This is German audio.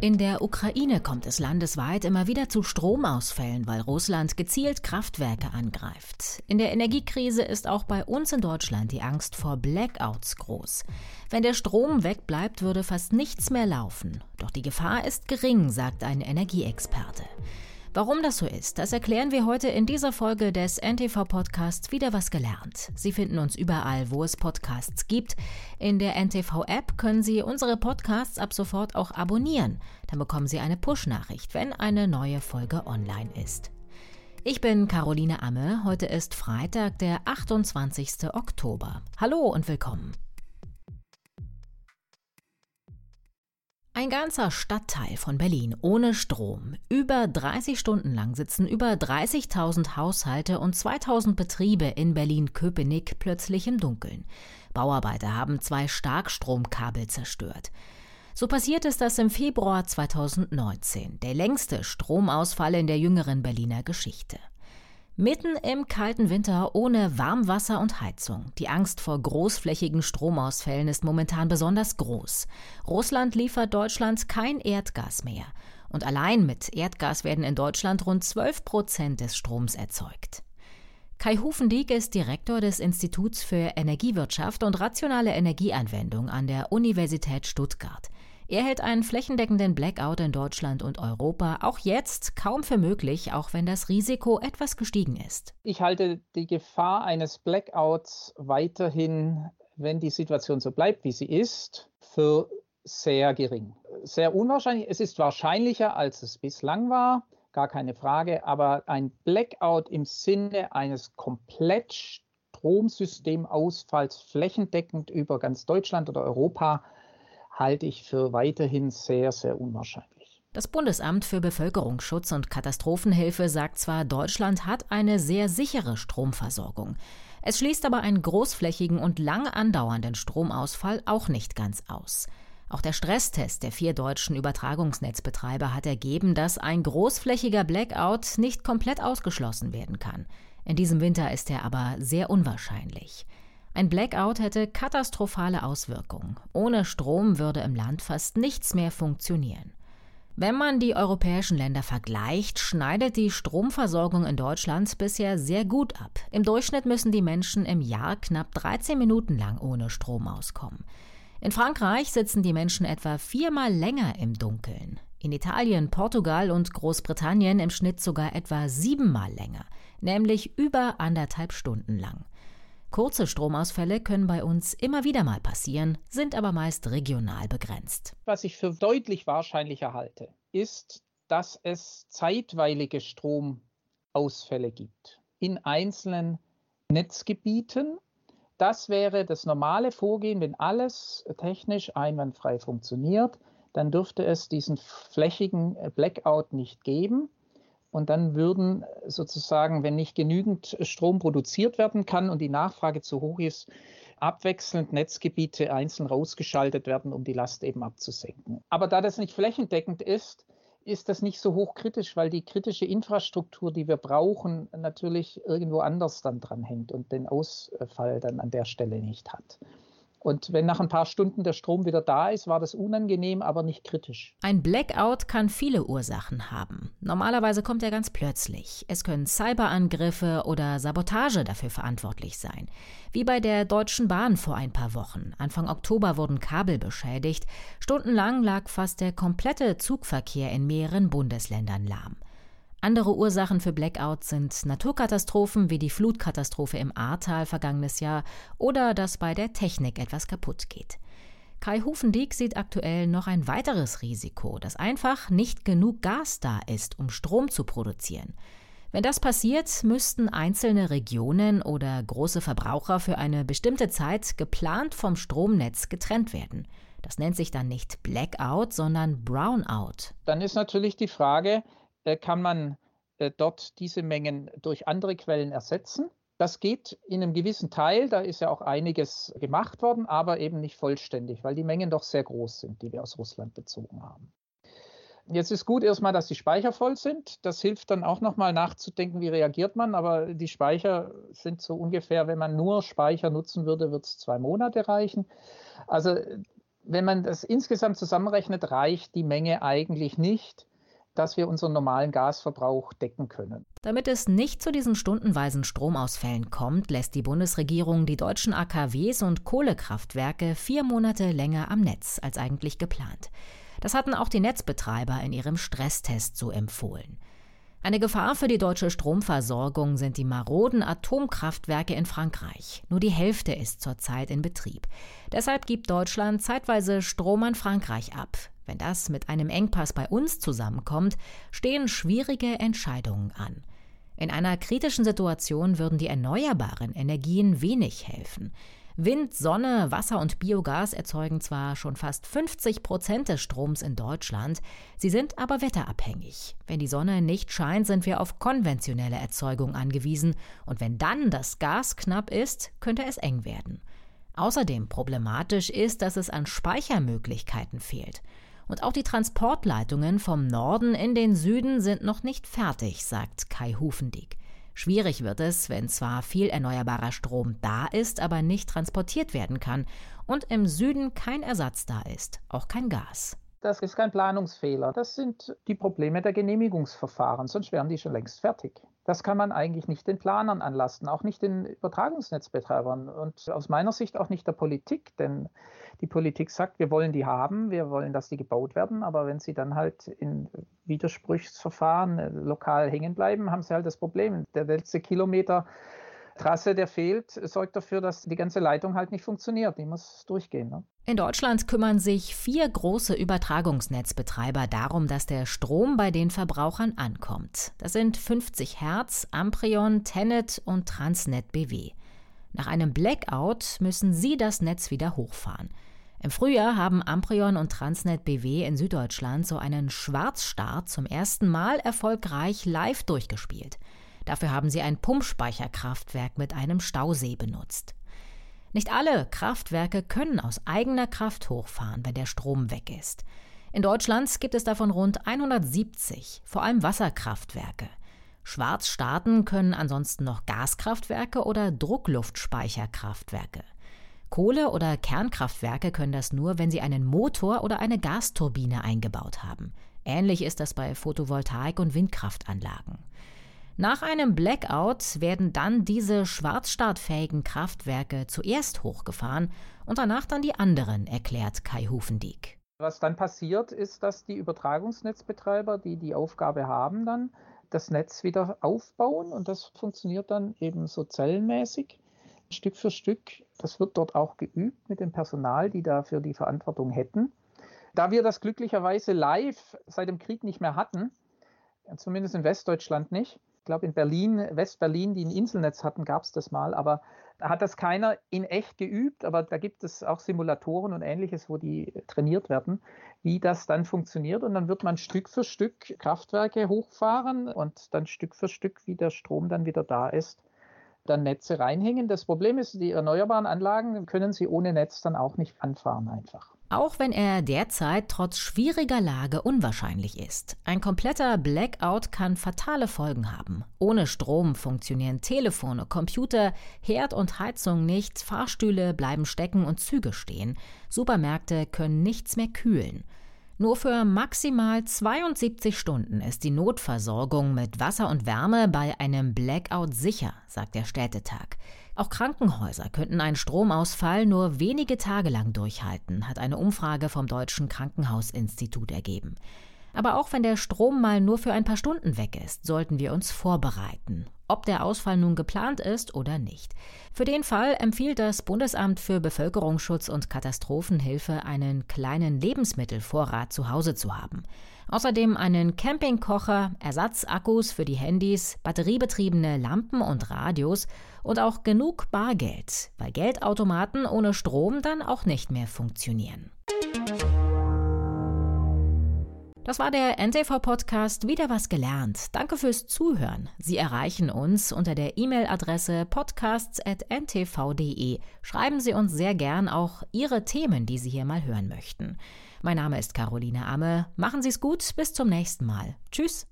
In der Ukraine kommt es landesweit immer wieder zu Stromausfällen, weil Russland gezielt Kraftwerke angreift. In der Energiekrise ist auch bei uns in Deutschland die Angst vor Blackouts groß. Wenn der Strom wegbleibt, würde fast nichts mehr laufen. Doch die Gefahr ist gering, sagt ein Energieexperte. Warum das so ist, das erklären wir heute in dieser Folge des NTV-Podcasts Wieder was gelernt. Sie finden uns überall, wo es Podcasts gibt. In der NTV-App können Sie unsere Podcasts ab sofort auch abonnieren. Dann bekommen Sie eine Push-Nachricht, wenn eine neue Folge online ist. Ich bin Caroline Amme. Heute ist Freitag, der 28. Oktober. Hallo und willkommen. Ein ganzer Stadtteil von Berlin ohne Strom. Über 30 Stunden lang sitzen über 30.000 Haushalte und 2.000 Betriebe in Berlin-Köpenick plötzlich im Dunkeln. Bauarbeiter haben zwei Starkstromkabel zerstört. So passiert ist das im Februar 2019, der längste Stromausfall in der jüngeren Berliner Geschichte. Mitten im kalten Winter ohne Warmwasser und Heizung. Die Angst vor großflächigen Stromausfällen ist momentan besonders groß. Russland liefert Deutschland kein Erdgas mehr. Und allein mit Erdgas werden in Deutschland rund 12 Prozent des Stroms erzeugt. Kai Hufendieck ist Direktor des Instituts für Energiewirtschaft und rationale Energieanwendung an der Universität Stuttgart. Er hält einen flächendeckenden Blackout in Deutschland und Europa auch jetzt kaum für möglich, auch wenn das Risiko etwas gestiegen ist. Ich halte die Gefahr eines Blackouts weiterhin, wenn die Situation so bleibt, wie sie ist, für sehr gering. Sehr unwahrscheinlich. Es ist wahrscheinlicher, als es bislang war, gar keine Frage. Aber ein Blackout im Sinne eines komplett Stromsystemausfalls flächendeckend über ganz Deutschland oder Europa halte ich für weiterhin sehr, sehr unwahrscheinlich. Das Bundesamt für Bevölkerungsschutz und Katastrophenhilfe sagt zwar, Deutschland hat eine sehr sichere Stromversorgung. Es schließt aber einen großflächigen und lang andauernden Stromausfall auch nicht ganz aus. Auch der Stresstest der vier deutschen Übertragungsnetzbetreiber hat ergeben, dass ein großflächiger Blackout nicht komplett ausgeschlossen werden kann. In diesem Winter ist er aber sehr unwahrscheinlich. Ein Blackout hätte katastrophale Auswirkungen. Ohne Strom würde im Land fast nichts mehr funktionieren. Wenn man die europäischen Länder vergleicht, schneidet die Stromversorgung in Deutschland bisher sehr gut ab. Im Durchschnitt müssen die Menschen im Jahr knapp 13 Minuten lang ohne Strom auskommen. In Frankreich sitzen die Menschen etwa viermal länger im Dunkeln. In Italien, Portugal und Großbritannien im Schnitt sogar etwa siebenmal länger, nämlich über anderthalb Stunden lang. Kurze Stromausfälle können bei uns immer wieder mal passieren, sind aber meist regional begrenzt. Was ich für deutlich wahrscheinlicher halte, ist, dass es zeitweilige Stromausfälle gibt in einzelnen Netzgebieten. Das wäre das normale Vorgehen, wenn alles technisch einwandfrei funktioniert, dann dürfte es diesen flächigen Blackout nicht geben. Und dann würden sozusagen, wenn nicht genügend Strom produziert werden kann und die Nachfrage zu hoch ist, abwechselnd Netzgebiete einzeln rausgeschaltet werden, um die Last eben abzusenken. Aber da das nicht flächendeckend ist, ist das nicht so hochkritisch, weil die kritische Infrastruktur, die wir brauchen, natürlich irgendwo anders dann dran hängt und den Ausfall dann an der Stelle nicht hat. Und wenn nach ein paar Stunden der Strom wieder da ist, war das unangenehm, aber nicht kritisch. Ein Blackout kann viele Ursachen haben. Normalerweise kommt er ganz plötzlich. Es können Cyberangriffe oder Sabotage dafür verantwortlich sein. Wie bei der Deutschen Bahn vor ein paar Wochen. Anfang Oktober wurden Kabel beschädigt. Stundenlang lag fast der komplette Zugverkehr in mehreren Bundesländern lahm. Andere Ursachen für Blackouts sind Naturkatastrophen wie die Flutkatastrophe im Ahrtal vergangenes Jahr oder dass bei der Technik etwas kaputt geht. Kai Hufendieck sieht aktuell noch ein weiteres Risiko, dass einfach nicht genug Gas da ist, um Strom zu produzieren. Wenn das passiert, müssten einzelne Regionen oder große Verbraucher für eine bestimmte Zeit geplant vom Stromnetz getrennt werden. Das nennt sich dann nicht Blackout, sondern Brownout. Dann ist natürlich die Frage, kann man äh, dort diese Mengen durch andere Quellen ersetzen. Das geht in einem gewissen Teil, da ist ja auch einiges gemacht worden, aber eben nicht vollständig, weil die Mengen doch sehr groß sind, die wir aus Russland bezogen haben. Jetzt ist gut erstmal, dass die Speicher voll sind. Das hilft dann auch nochmal nachzudenken, wie reagiert man. Aber die Speicher sind so ungefähr, wenn man nur Speicher nutzen würde, wird es zwei Monate reichen. Also Wenn man das insgesamt zusammenrechnet, reicht die Menge eigentlich nicht, dass wir unseren normalen Gasverbrauch decken können. Damit es nicht zu diesen stundenweisen Stromausfällen kommt, lässt die Bundesregierung die deutschen AKWs und Kohlekraftwerke vier Monate länger am Netz als eigentlich geplant. Das hatten auch die Netzbetreiber in ihrem Stresstest so empfohlen. Eine Gefahr für die deutsche Stromversorgung sind die maroden Atomkraftwerke in Frankreich. Nur die Hälfte ist zurzeit in Betrieb. Deshalb gibt Deutschland zeitweise Strom an Frankreich ab. Wenn das mit einem Engpass bei uns zusammenkommt, stehen schwierige Entscheidungen an. In einer kritischen Situation würden die erneuerbaren Energien wenig helfen. Wind, Sonne, Wasser und Biogas erzeugen zwar schon fast 50 Prozent des Stroms in Deutschland, sie sind aber wetterabhängig. Wenn die Sonne nicht scheint, sind wir auf konventionelle Erzeugung angewiesen, und wenn dann das Gas knapp ist, könnte es eng werden. Außerdem problematisch ist, dass es an Speichermöglichkeiten fehlt. Und auch die Transportleitungen vom Norden in den Süden sind noch nicht fertig, sagt Kai Hufendieck. Schwierig wird es, wenn zwar viel erneuerbarer Strom da ist, aber nicht transportiert werden kann und im Süden kein Ersatz da ist, auch kein Gas. Das ist kein Planungsfehler. Das sind die Probleme der Genehmigungsverfahren, sonst wären die schon längst fertig. Das kann man eigentlich nicht den Planern anlasten, auch nicht den Übertragungsnetzbetreibern und aus meiner Sicht auch nicht der Politik, denn die Politik sagt, wir wollen die haben, wir wollen, dass die gebaut werden, aber wenn sie dann halt in Widerspruchsverfahren äh, lokal hängen bleiben, haben sie halt das Problem. Der letzte Kilometer Trasse, der fehlt, sorgt dafür, dass die ganze Leitung halt nicht funktioniert. Die muss durchgehen. Ne? In Deutschland kümmern sich vier große Übertragungsnetzbetreiber darum, dass der Strom bei den Verbrauchern ankommt. Das sind 50 Hertz, Amprion, Tenet und Transnet BW. Nach einem Blackout müssen sie das Netz wieder hochfahren. Im Frühjahr haben Amprion und Transnet BW in Süddeutschland so einen Schwarzstart zum ersten Mal erfolgreich live durchgespielt. Dafür haben sie ein Pumpspeicherkraftwerk mit einem Stausee benutzt. Nicht alle Kraftwerke können aus eigener Kraft hochfahren, wenn der Strom weg ist. In Deutschland gibt es davon rund 170, vor allem Wasserkraftwerke. Schwarz starten können ansonsten noch Gaskraftwerke oder Druckluftspeicherkraftwerke. Kohle- oder Kernkraftwerke können das nur, wenn sie einen Motor oder eine Gasturbine eingebaut haben. Ähnlich ist das bei Photovoltaik- und Windkraftanlagen. Nach einem Blackout werden dann diese schwarzstartfähigen Kraftwerke zuerst hochgefahren und danach dann die anderen, erklärt Kai Hufendieck. Was dann passiert, ist, dass die Übertragungsnetzbetreiber, die die Aufgabe haben, dann das Netz wieder aufbauen und das funktioniert dann eben so zellenmäßig. Stück für Stück. Das wird dort auch geübt mit dem Personal, die dafür die Verantwortung hätten. Da wir das glücklicherweise live seit dem Krieg nicht mehr hatten, zumindest in Westdeutschland nicht, ich glaube in Berlin, Westberlin, die ein Inselnetz hatten, gab es das mal, aber da hat das keiner in echt geübt, aber da gibt es auch Simulatoren und ähnliches, wo die trainiert werden, wie das dann funktioniert. Und dann wird man Stück für Stück Kraftwerke hochfahren und dann Stück für Stück, wie der Strom dann wieder da ist, dann Netze reinhängen. Das Problem ist, die erneuerbaren Anlagen können sie ohne Netz dann auch nicht anfahren einfach. Auch wenn er derzeit trotz schwieriger Lage unwahrscheinlich ist. Ein kompletter Blackout kann fatale Folgen haben. Ohne Strom funktionieren Telefone, Computer, Herd und Heizung nicht, Fahrstühle bleiben stecken und Züge stehen. Supermärkte können nichts mehr kühlen. Nur für maximal 72 Stunden ist die Notversorgung mit Wasser und Wärme bei einem Blackout sicher, sagt der Städtetag. Auch Krankenhäuser könnten einen Stromausfall nur wenige Tage lang durchhalten, hat eine Umfrage vom Deutschen Krankenhausinstitut ergeben. Aber auch wenn der Strom mal nur für ein paar Stunden weg ist, sollten wir uns vorbereiten, ob der Ausfall nun geplant ist oder nicht. Für den Fall empfiehlt das Bundesamt für Bevölkerungsschutz und Katastrophenhilfe, einen kleinen Lebensmittelvorrat zu Hause zu haben. Außerdem einen Campingkocher, Ersatzakkus für die Handys, batteriebetriebene Lampen und Radios und auch genug Bargeld, weil Geldautomaten ohne Strom dann auch nicht mehr funktionieren. Das war der NTV-Podcast Wieder was gelernt. Danke fürs Zuhören. Sie erreichen uns unter der E-Mail-Adresse podcasts.ntv.de. Schreiben Sie uns sehr gern auch Ihre Themen, die Sie hier mal hören möchten. Mein Name ist Caroline Amme. Machen Sie es gut. Bis zum nächsten Mal. Tschüss.